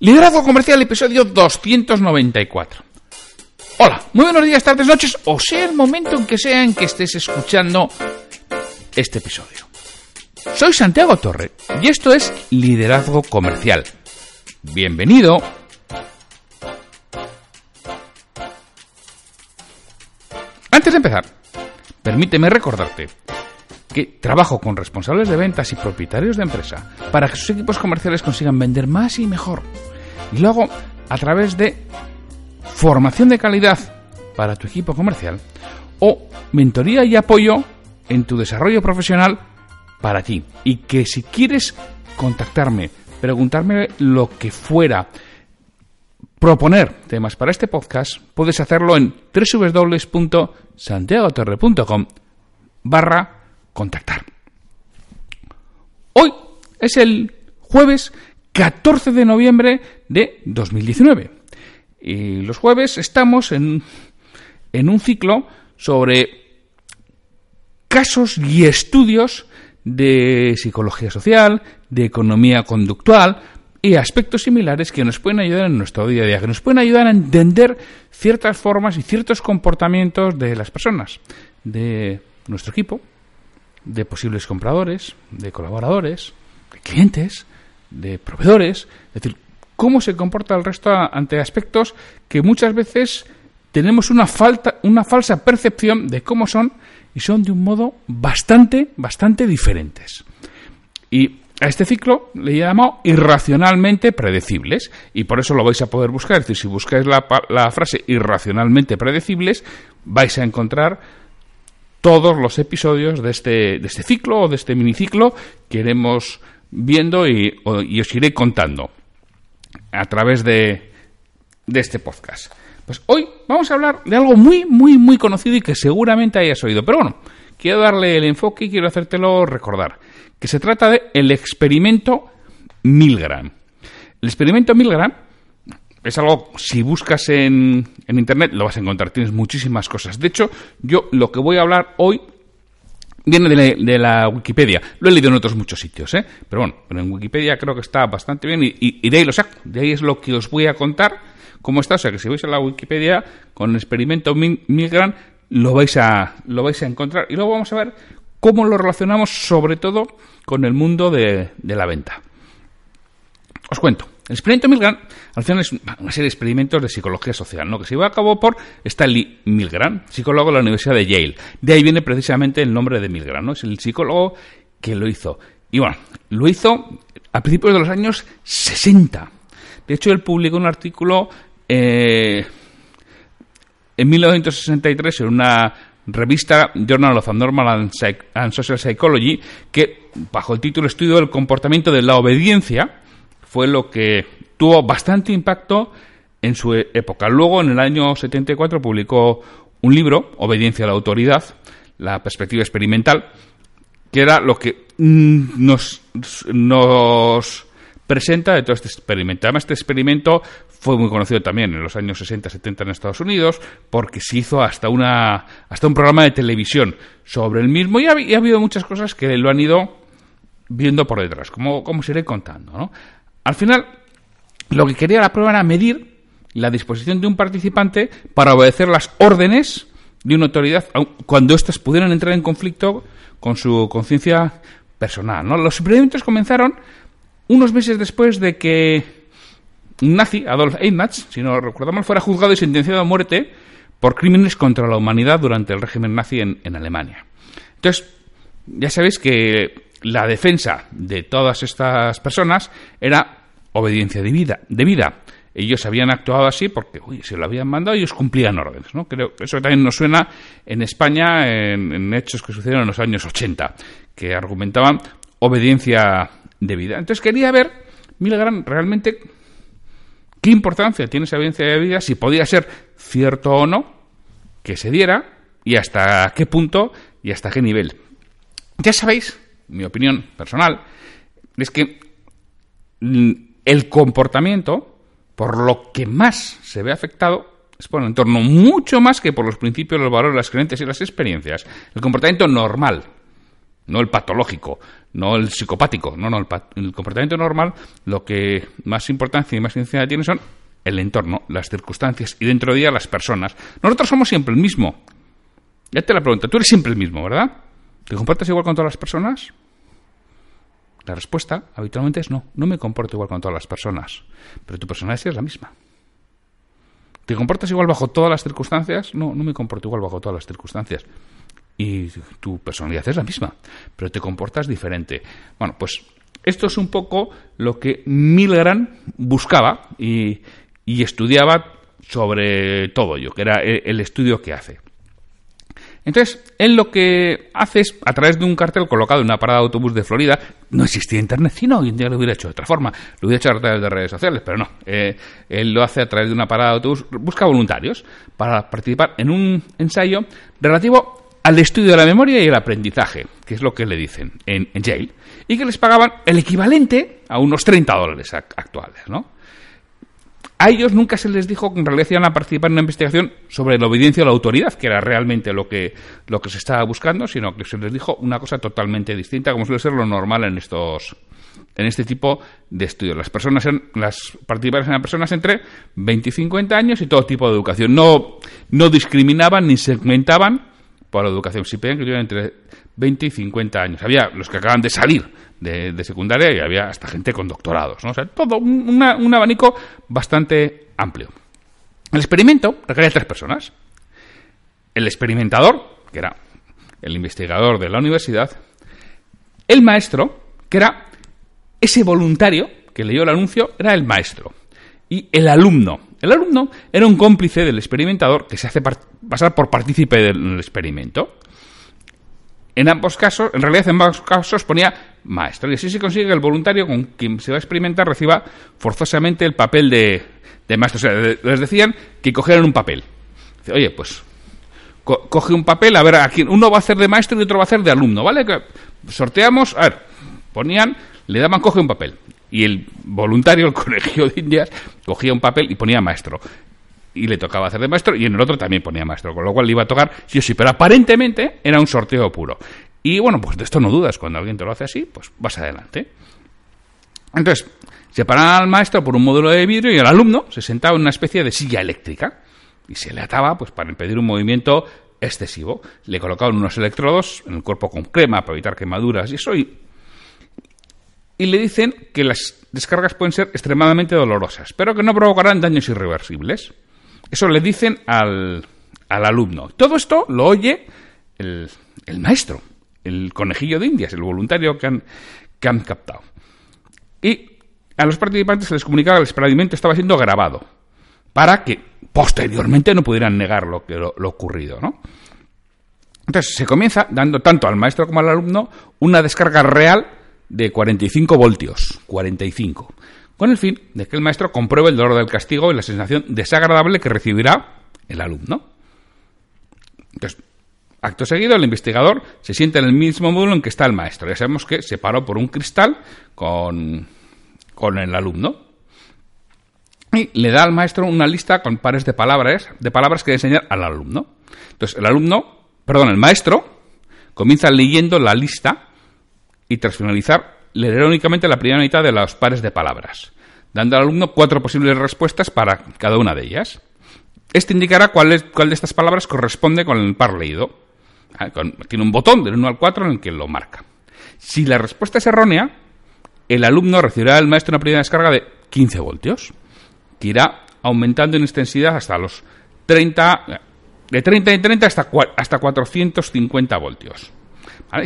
Liderazgo Comercial, episodio 294. Hola, muy buenos días, tardes, noches, o sea el momento en que sea en que estés escuchando este episodio. Soy Santiago Torre y esto es Liderazgo Comercial. Bienvenido. Antes de empezar, permíteme recordarte que trabajo con responsables de ventas y propietarios de empresa para que sus equipos comerciales consigan vender más y mejor. Y luego, a través de formación de calidad para tu equipo comercial o mentoría y apoyo en tu desarrollo profesional para ti. Y que si quieres contactarme, preguntarme lo que fuera, proponer temas para este podcast, puedes hacerlo en www.santiagotorre.com barra contactar. Hoy es el jueves 14 de noviembre de 2019. Y los jueves estamos en, en un ciclo sobre casos y estudios de psicología social, de economía conductual y aspectos similares que nos pueden ayudar en nuestro día a día, que nos pueden ayudar a entender ciertas formas y ciertos comportamientos de las personas, de nuestro equipo, de posibles compradores, de colaboradores, de clientes, de proveedores, es decir, cómo se comporta el resto ante aspectos que muchas veces tenemos una falta, una falsa percepción de cómo son y son de un modo bastante, bastante diferentes. Y a este ciclo le he llamado irracionalmente predecibles y por eso lo vais a poder buscar. Es decir, si buscáis la, la frase irracionalmente predecibles, vais a encontrar todos los episodios de este, de este ciclo o de este miniciclo que iremos viendo y, os iré contando a través de, de este podcast. Pues hoy vamos a hablar de algo muy, muy, muy conocido y que seguramente hayas oído. Pero bueno, quiero darle el enfoque y quiero hacértelo recordar. Que se trata de el experimento Milgram. El experimento Milgram es algo, si buscas en, en, Internet, lo vas a encontrar. Tienes muchísimas cosas. De hecho, yo lo que voy a hablar hoy viene de la, Wikipedia. Lo he leído en otros muchos sitios, ¿eh? Pero bueno, pero en Wikipedia creo que está bastante bien y, de ahí lo saco. De ahí es lo que os voy a contar cómo está. O sea, que si vais a la Wikipedia con el experimento Milgram, lo vais a, lo vais a encontrar. Y luego vamos a ver cómo lo relacionamos sobre todo con el mundo de la venta. Os cuento. El experimento Milgram, al final es una serie de experimentos de psicología social, ¿no? que se llevó a cabo por Stanley Milgram, psicólogo de la Universidad de Yale. De ahí viene precisamente el nombre de Milgram, ¿no? Es el psicólogo que lo hizo. Y bueno, lo hizo a principios de los años 60. De hecho, él publicó un artículo eh, en 1963 en una revista Journal of Abnormal and Social Psychology que, bajo el título Estudio del comportamiento de la obediencia, fue lo que tuvo bastante impacto en su época. Luego, en el año 74, publicó un libro, Obediencia a la Autoridad, la perspectiva experimental, que era lo que nos, nos presenta de todo este experimento. Además, este experimento fue muy conocido también en los años 60-70 en Estados Unidos, porque se hizo hasta, una, hasta un programa de televisión sobre el mismo, y ha, habido muchas cosas que lo han ido viendo por detrás, como, como os iré contando. ¿no? Al final, lo que quería la prueba era medir la disposición de un participante para obedecer las órdenes de una autoridad cuando éstas pudieran entrar en conflicto con su conciencia personal. Los experimentos comenzaron unos meses después de que un nazi, Adolf Eichmann, si no recuerdo mal, fuera juzgado y sentenciado a muerte por crímenes contra la humanidad durante el régimen nazi en, en Alemania. Entonces, ya sabéis que la defensa de todas estas personas era obediencia debida. debida. Ellos habían actuado así porque uy, se lo habían mandado ellos cumplían órdenes. ¿no? Creo eso también nos suena en España en, hechos que sucedieron en los años 80, que argumentaban obediencia debida. Entonces quería ver, Milgram, realmente qué importancia tiene esa obediencia debida, si podía ser cierto o no que se diera y hasta qué punto y hasta qué nivel. Ya sabéis, mi opinión personal, es que el comportamiento, por lo que más se ve afectado, es por el entorno, mucho más que por los principios, los valores, las creencias y las experiencias. El comportamiento normal. no el patológico, no el psicopático, no, no, el, comportamiento normal, lo que más importancia y más incidencia tiene son el entorno, las circunstancias y dentro de ella las personas. Nosotros somos siempre el mismo. Ya te la pregunta, tú eres siempre el mismo, ¿verdad? ¿Te comportas igual con todas las personas? La respuesta habitualmente es no, no me comporto igual con todas las personas, pero tu personalidad es la misma. ¿Te comportas igual bajo todas las circunstancias? No, no me comporto igual bajo todas las circunstancias. Y tu personalidad es la misma, pero te comportas diferente. Bueno, pues esto es un poco lo que Milgram buscaba y, y estudiaba sobre todo ello, que era el estudio que hace. Entonces, él lo que hace es, a través de un cartel colocado en una parada de autobús de Florida, no existía internet, sino hoy en día lo hubiera hecho de otra forma, lo hubiera hecho a través de redes sociales, pero no. Eh, él lo hace a través de una parada de autobús, busca voluntarios para participar en un ensayo relativo al estudio de la memoria y el aprendizaje, que es lo que le dicen en, en Yale, y que les pagaban el equivalente a unos 30 dólares actuales, ¿no? A ellos nunca se les dijo que en realidad iban a participar en una investigación sobre la obediencia a la autoridad, que era realmente lo que, lo que se estaba buscando, sino que se les dijo una cosa totalmente distinta, como suele ser lo normal en estos en este tipo de estudios. Las personas las participantes eran personas entre 20 y 50 años y todo tipo de educación. No, no discriminaban ni segmentaban por la educación. Si pedían que tuvieran entre 20 y 50 años. Había los que acaban de salir de, secundaria y había hasta gente con doctorados. ¿no? O sea, todo un, un abanico bastante amplio. El experimento requería tres personas. El experimentador, que era el investigador de la universidad, el maestro, que era ese voluntario que leyó el anuncio, era el maestro, y el alumno. El alumno era un cómplice del experimentador que se hace pasar por partícipe del experimento. En ambos casos, en realidad en ambos casos ponía maestro. Y así se consigue que el voluntario con quien se va a experimentar reciba forzosamente el papel de, maestro. O sea, les decían que cogieran un papel. Dice, oye, pues coge un papel, a ver, a quién, uno va a hacer de maestro y otro va a hacer de alumno, ¿vale? Sorteamos, a ver, ponían, le daban, coge un papel. Y el voluntario, el colegio de Indias, cogía un papel y ponía maestro y le tocaba hacer de maestro y en el otro también ponía maestro, con lo cual le iba a tocar sí o sí, pero aparentemente era un sorteo puro. Y bueno, pues de esto no dudas, cuando alguien te lo hace así, pues vas adelante. Entonces, separaban al maestro por un módulo de vidrio y el alumno se sentaba en una especie de silla eléctrica y se le ataba pues para impedir un movimiento excesivo. Le colocaban unos electrodos en el cuerpo con crema para evitar quemaduras y eso y, y le dicen que las descargas pueden ser extremadamente dolorosas, pero que no provocarán daños irreversibles. Eso le dicen al, al alumno. Todo esto lo oye el, el, maestro, el conejillo de Indias, el voluntario que han, captado. Y a los participantes se les comunicaba que el experimento estaba siendo grabado para que posteriormente no pudieran negar lo, que, lo, lo ocurrido, ¿no? Entonces se comienza dando tanto al maestro como al alumno una descarga real de 45 voltios. 45 con el fin de que el maestro compruebe el dolor del castigo y la sensación desagradable que recibirá el alumno. Entonces, acto seguido, el investigador se siente en el mismo módulo en que está el maestro. Ya sabemos que se paró por un cristal con, con el alumno. Y le da al maestro una lista con pares de palabras, de palabras que enseñar al alumno. Entonces, el alumno, perdón, el maestro, comienza leyendo la lista y tras finalizar leerá únicamente la primera mitad de los pares de palabras, dando al alumno cuatro posibles respuestas para cada una de ellas. Este indicará cuál, cuál de estas palabras corresponde con el par leído. Ah, tiene un botón del 1 al 4 en el que lo marca. Si la respuesta es errónea, el alumno recibirá del maestro una primera descarga de 15 voltios, que irá aumentando en intensidad hasta los 30, de 30 y 30 hasta, hasta 450 voltios.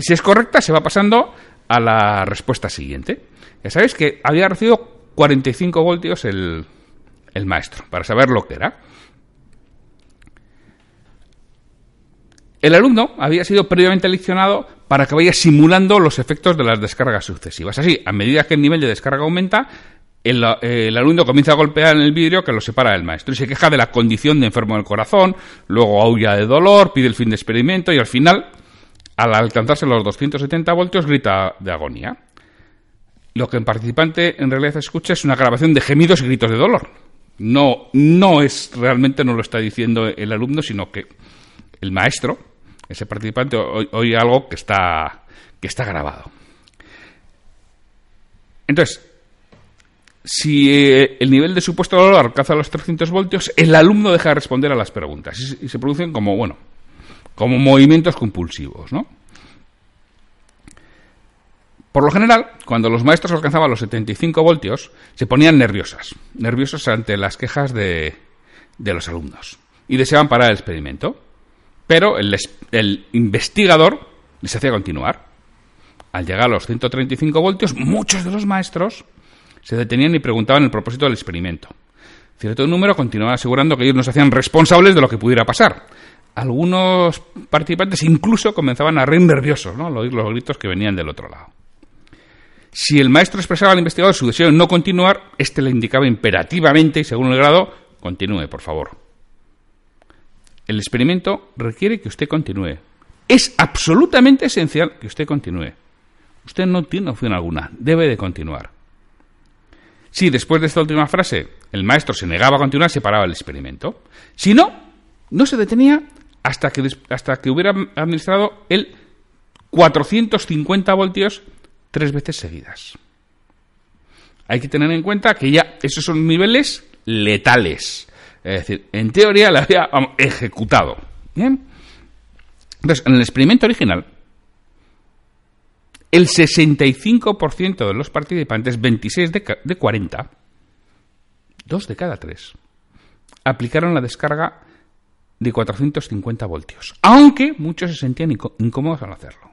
Si es correcta, se va pasando a la respuesta siguiente. Ya sabéis que había recibido 45 voltios el, el maestro, para saber lo que era. El alumno había sido previamente leccionado para que vaya simulando los efectos de las descargas sucesivas. Así, a medida que el nivel de descarga aumenta, el, el, alumno comienza a golpear en el vidrio que lo separa del maestro y se queja de la condición de enfermo del corazón, luego aúlla de dolor, pide el fin de experimento y al final al alcanzarse los 270 voltios grita de agonía. Lo que el participante en realidad escucha es una grabación de gemidos y gritos de dolor. No, no es realmente no lo está diciendo el alumno, sino que el maestro ese participante oye algo que está, que está grabado. Entonces, si eh, el nivel de supuesto valor alcanza los 300 voltios, el alumno deja de responder a las preguntas y, se producen como, bueno, como movimientos compulsivos, ¿no? Por lo general, cuando los maestros alcanzaban los 75 voltios, se ponían nerviosas, nerviosos ante las quejas de, de los alumnos y deseaban parar el experimento. Pero el, el investigador les hacía continuar. Al llegar a los 135 voltios, muchos de los maestros se detenían y preguntaban el propósito del experimento. Cierto número continuaba asegurando que ellos no se hacían responsables de lo que pudiera pasar. Algunos participantes incluso comenzaban a reír nerviosos ¿no? al oír los gritos que venían del otro lado. Si el maestro expresaba al investigador su deseo de no continuar, éste le indicaba imperativamente y según el grado, continúe, por favor. El experimento requiere que usted continúe. Es absolutamente esencial que usted continúe. Usted no tiene opción alguna, debe de continuar. Si después de esta última frase el maestro se negaba a continuar, se paraba el experimento. Si no, no se detenía hasta que, hasta que hubiera administrado el 450 voltios tres veces seguidas. Hay que tener en cuenta que ya esos son niveles letales. Es decir, en teoría la había ejecutado. ¿Bien? Entonces, en el experimento original, el 65% de los participantes, 26 de, de 40, dos de cada tres, aplicaron la descarga de 450 voltios, aunque muchos se sentían incómodos al hacerlo.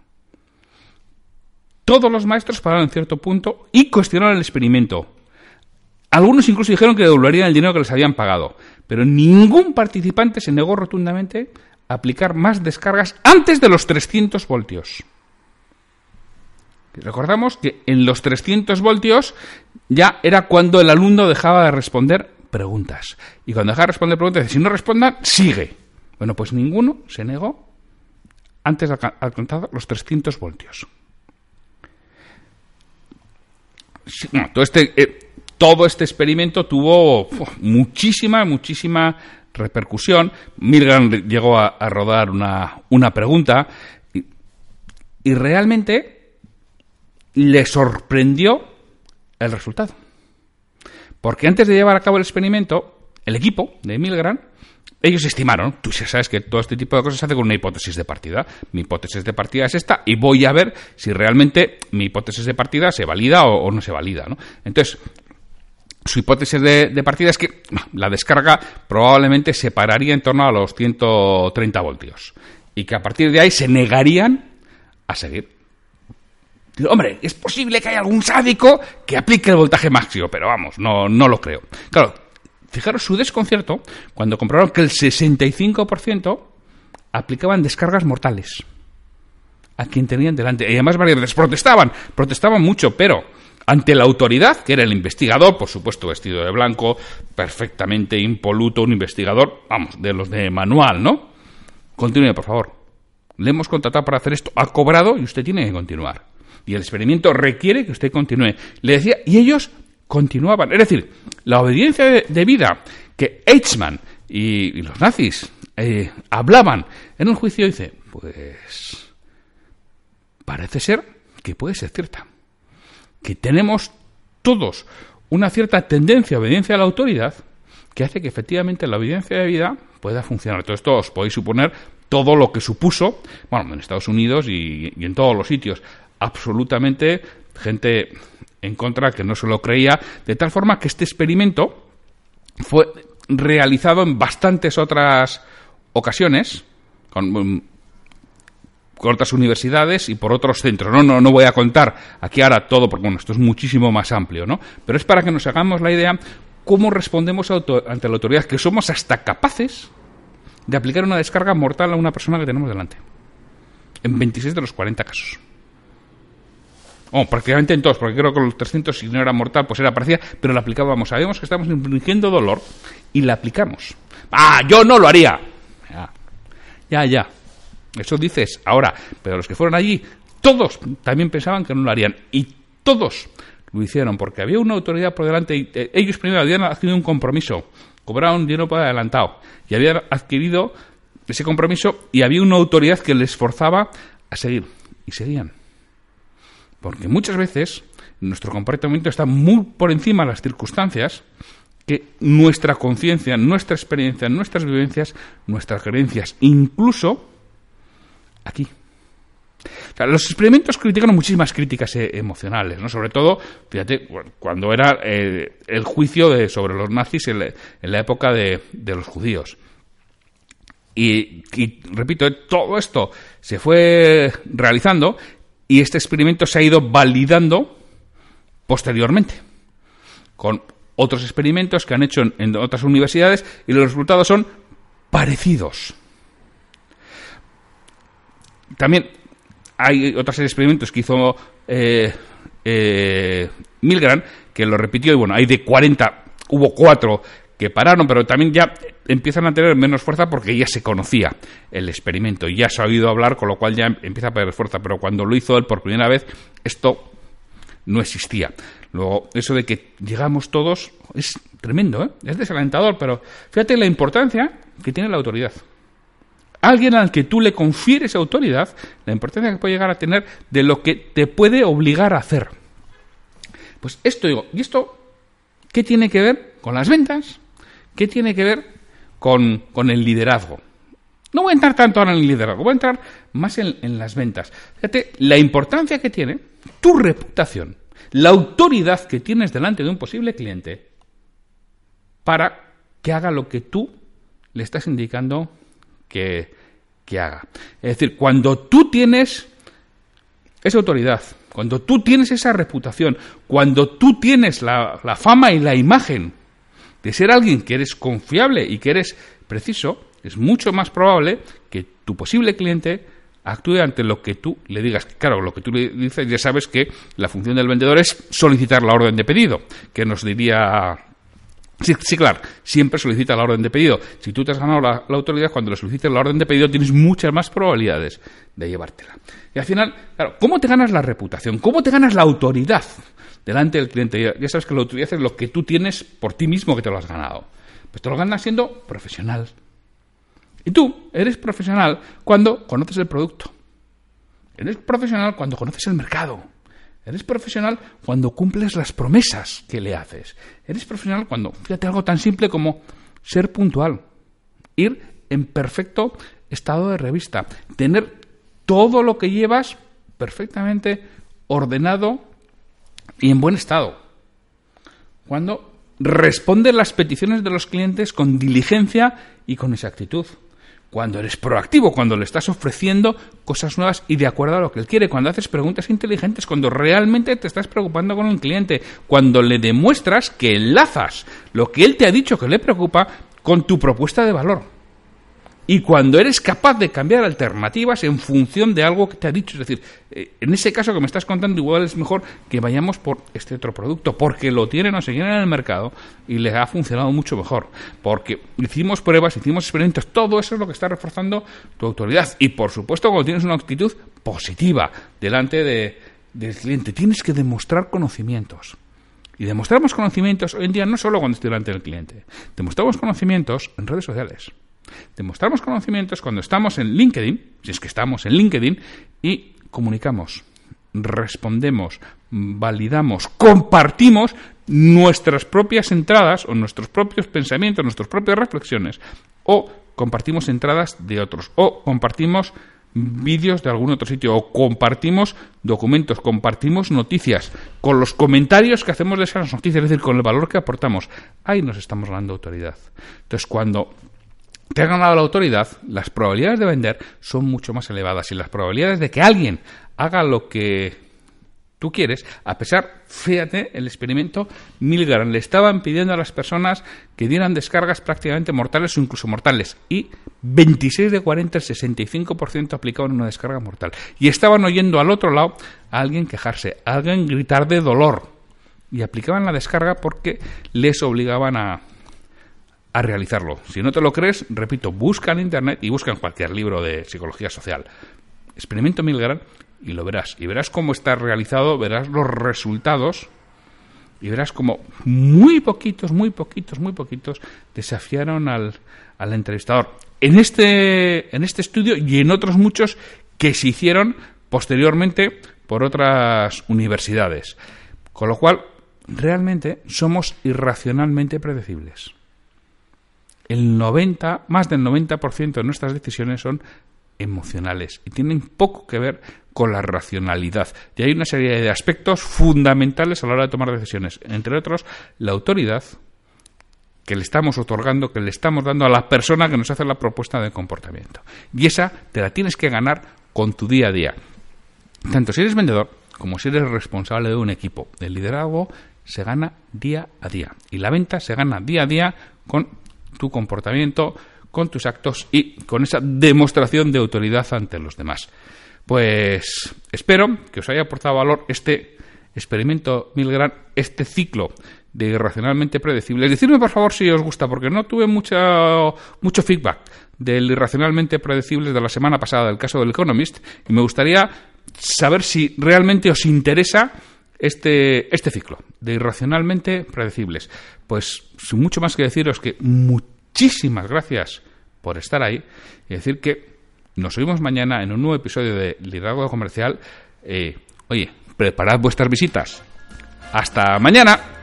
Todos los maestros pararon en cierto punto y cuestionaron el experimento. Algunos incluso dijeron que devolverían el dinero que les habían pagado, pero ningún participante se negó rotundamente a aplicar más descargas antes de los 300 voltios. Recordamos que en los 300 voltios ya era cuando el alumno dejaba de responder preguntas. Y cuando deja de responder preguntas, si no respondan, sigue. Bueno, pues ninguno se negó antes de alcanzar los 300 voltios. todo este eh, todo este experimento tuvo muchísima, muchísima repercusión. Milgram llegó a, rodar una, una pregunta y, realmente le sorprendió el resultado. Porque antes de llevar a cabo el experimento, el equipo de Milgram, ellos estimaron, tú ya sabes que todo este tipo de cosas se hace con una hipótesis de partida. Mi hipótesis de partida es esta y voy a ver si realmente mi hipótesis de partida se valida o, no se valida. ¿no? Entonces, su hipótesis de, partida es que la descarga probablemente se pararía en torno a los 130 voltios y que a partir de ahí se negarían a seguir. Hombre, es posible que haya algún sádico que aplique el voltaje máximo, pero vamos, no, no lo creo. Claro, fijaros su desconcierto cuando comprobaron que el 65% aplicaban descargas mortales a quien tenían delante. Y además varias veces protestaban, protestaban mucho, pero ante la autoridad, que era el investigador, por supuesto vestido de blanco, perfectamente impoluto, un investigador, vamos, de los de manual, ¿no? Continúe, por favor. Le hemos contratado para hacer esto, ha cobrado y usted tiene que continuar. Y el experimento requiere que usted continúe. Le decía, y ellos continuaban. Es decir, la obediencia de, vida que Eichmann y, los nazis eh, hablaban en un juicio, dice, pues parece ser que puede ser cierta que tenemos todos una cierta tendencia a obediencia a la autoridad que hace que efectivamente la obediencia de vida pueda funcionar. Todo esto os podéis suponer todo lo que supuso, bueno, en Estados Unidos y, en todos los sitios, absolutamente gente en contra que no se lo creía, de tal forma que este experimento fue realizado en bastantes otras ocasiones, con por otras universidades y por otros centros. No, no, no voy a contar aquí ahora todo, porque bueno, esto es muchísimo más amplio, ¿no? Pero es para que nos hagamos la idea cómo respondemos ante la autoridad, que somos hasta capaces de aplicar una descarga mortal a una persona que tenemos delante. En 26 de los 40 casos. Prácticamente en todos, porque creo que los 300, si no era mortal, pues era parecida, pero la aplicábamos. Sabemos que estamos infringiendo dolor y la aplicamos. ¡Ah, yo no lo haría! Ya, ya. ya. Eso dices ahora, pero los que fueron allí, todos también pensaban que no lo harían. Y todos lo hicieron, porque había una autoridad por delante y eh, ellos primero habían adquirido un compromiso, cobraron dinero por adelantado y habían adquirido ese compromiso y había una autoridad que les forzaba a seguir. Y seguían. Porque muchas veces nuestro comportamiento está muy por encima de las circunstancias que nuestra conciencia, nuestra experiencia, nuestras vivencias, nuestras creencias, incluso aquí. los experimentos critican muchísimas críticas eh, emocionales, ¿no? Sobre todo, fíjate, cuando era eh, el juicio de, sobre los nazis en la, época de, los judíos. Y, y, repito, todo esto se fue realizando y este experimento se ha ido validando posteriormente con otros experimentos que han hecho en, otras universidades y los resultados son parecidos. También hay otros experimentos que hizo eh, eh, Milgram que lo repitió y bueno, hay de 40, hubo cuatro que pararon, pero también ya empiezan a tener menos fuerza porque ya se conocía el experimento ya se ha oído hablar, con lo cual ya empieza a perder fuerza. Pero cuando lo hizo él por primera vez, esto no existía. Luego, eso de que llegamos todos es tremendo, ¿eh? es desalentador, pero fíjate la importancia que tiene la autoridad. Alguien al que tú le confieres autoridad, la importancia que puede llegar a tener de lo que te puede obligar a hacer. Pues esto digo, ¿y esto qué tiene que ver con las ventas? ¿Qué tiene que ver con, el liderazgo? No voy a entrar tanto ahora en el liderazgo, voy a entrar más en, en las ventas. Fíjate, la importancia que tiene tu reputación la autoridad que tienes delante de un posible cliente para que haga lo que tú le estás indicando que, haga. Es decir, cuando tú tienes esa autoridad, cuando tú tienes esa reputación, cuando tú tienes la, la fama y la imagen de ser alguien que eres confiable y que eres preciso, es mucho más probable que tu posible cliente actúe ante lo que tú le digas. Claro, lo que tú le dices, ya sabes que la función del vendedor es solicitar la orden de pedido, que nos diría Sí, claro, siempre solicita la orden de pedido. Si tú te has ganado la, autoridad, cuando le solicites la orden de pedido tienes muchas más probabilidades de llevártela. Y al final, claro, ¿cómo te ganas la reputación? ¿Cómo te ganas la autoridad delante del cliente? Ya, sabes que la autoridad es lo que tú tienes por ti mismo que te lo has ganado. Pues te lo ganas siendo profesional, y tú eres profesional cuando conoces el producto. Eres profesional cuando conoces el mercado. Eres profesional cuando cumples las promesas que le haces. Eres profesional cuando, fíjate algo tan simple como ser puntual, ir en perfecto estado de revista, tener todo lo que llevas perfectamente ordenado y en buen estado. Cuando respondes las peticiones de los clientes con diligencia y con exactitud. Cuando eres proactivo, cuando le estás ofreciendo cosas nuevas y de acuerdo a lo que él quiere, cuando haces preguntas inteligentes, cuando realmente te estás preocupando con un cliente, cuando le demuestras que enlazas lo que él te ha dicho que le preocupa con tu propuesta de valor y cuando eres capaz de cambiar alternativas en función de algo que te ha dicho. Es decir, eh, en ese caso que me estás contando, igual es mejor que vayamos por este otro producto, porque lo tienen o se en el mercado y le ha funcionado mucho mejor. Porque hicimos pruebas, hicimos experimentos, todo eso es lo que está reforzando tu autoridad. Y por supuesto, cuando tienes una actitud positiva delante del cliente, tienes que demostrar conocimientos. Y demostramos conocimientos hoy en día no solo cuando estoy delante del cliente, demostramos conocimientos en redes sociales. Demostramos conocimientos cuando estamos en LinkedIn, si es que estamos en LinkedIn, y comunicamos, respondemos, validamos, compartimos nuestras propias entradas o nuestros propios pensamientos, nuestras propias reflexiones, o compartimos entradas de otros, o compartimos vídeos de algún otro sitio, o compartimos documentos, compartimos noticias, con los comentarios que hacemos de esas noticias, es decir, con el valor que aportamos. Ahí nos estamos dando autoridad. Entonces, cuando te ha ganado la autoridad, las probabilidades de vender son mucho más elevadas y las probabilidades de que alguien haga lo que tú quieres, a pesar, fíjate, el experimento Milgram le estaban pidiendo a las personas que dieran descargas prácticamente mortales o incluso mortales y 26 de 40, el 65% aplicaban una descarga mortal. Y estaban oyendo al otro lado a alguien quejarse, a alguien gritar de dolor y aplicaban la descarga porque les obligaban a, a realizarlo. Si no te lo crees, repito, busca en Internet y busca en cualquier libro de psicología social. Experimento Milgram y lo verás. Y verás cómo está realizado, verás los resultados y verás cómo muy poquitos, muy poquitos, muy poquitos desafiaron al, al entrevistador. en este, en este estudio y en otros muchos que se hicieron posteriormente por otras universidades. Con lo cual, realmente somos irracionalmente predecibles. El 90, más del 90% de nuestras decisiones son emocionales y tienen poco que ver con la racionalidad. Y hay una serie de aspectos fundamentales a la hora de tomar decisiones, entre otros la autoridad que le estamos otorgando, que le estamos dando a la persona que nos hace la propuesta de comportamiento. Y esa te la tienes que ganar con tu día a día. Tanto si eres vendedor como si eres responsable de un equipo. El liderazgo se gana día a día y la venta se gana día a día con tu comportamiento, con tus actos y con esa demostración de autoridad ante los demás. Pues espero que os haya aportado valor este experimento Milgram, este ciclo de irracionalmente predecibles. Decidme por favor si os gusta, porque no tuve mucho, mucho feedback del irracionalmente predecibles de la semana pasada, del caso del Economist, y me gustaría saber si realmente os interesa este, este ciclo de irracionalmente predecibles. Pues sin mucho más que deciros que muchísimas gracias por estar ahí y decir que nos oímos mañana en un nuevo episodio de Liderazgo Comercial. Eh, oye, preparad vuestras visitas. Hasta mañana.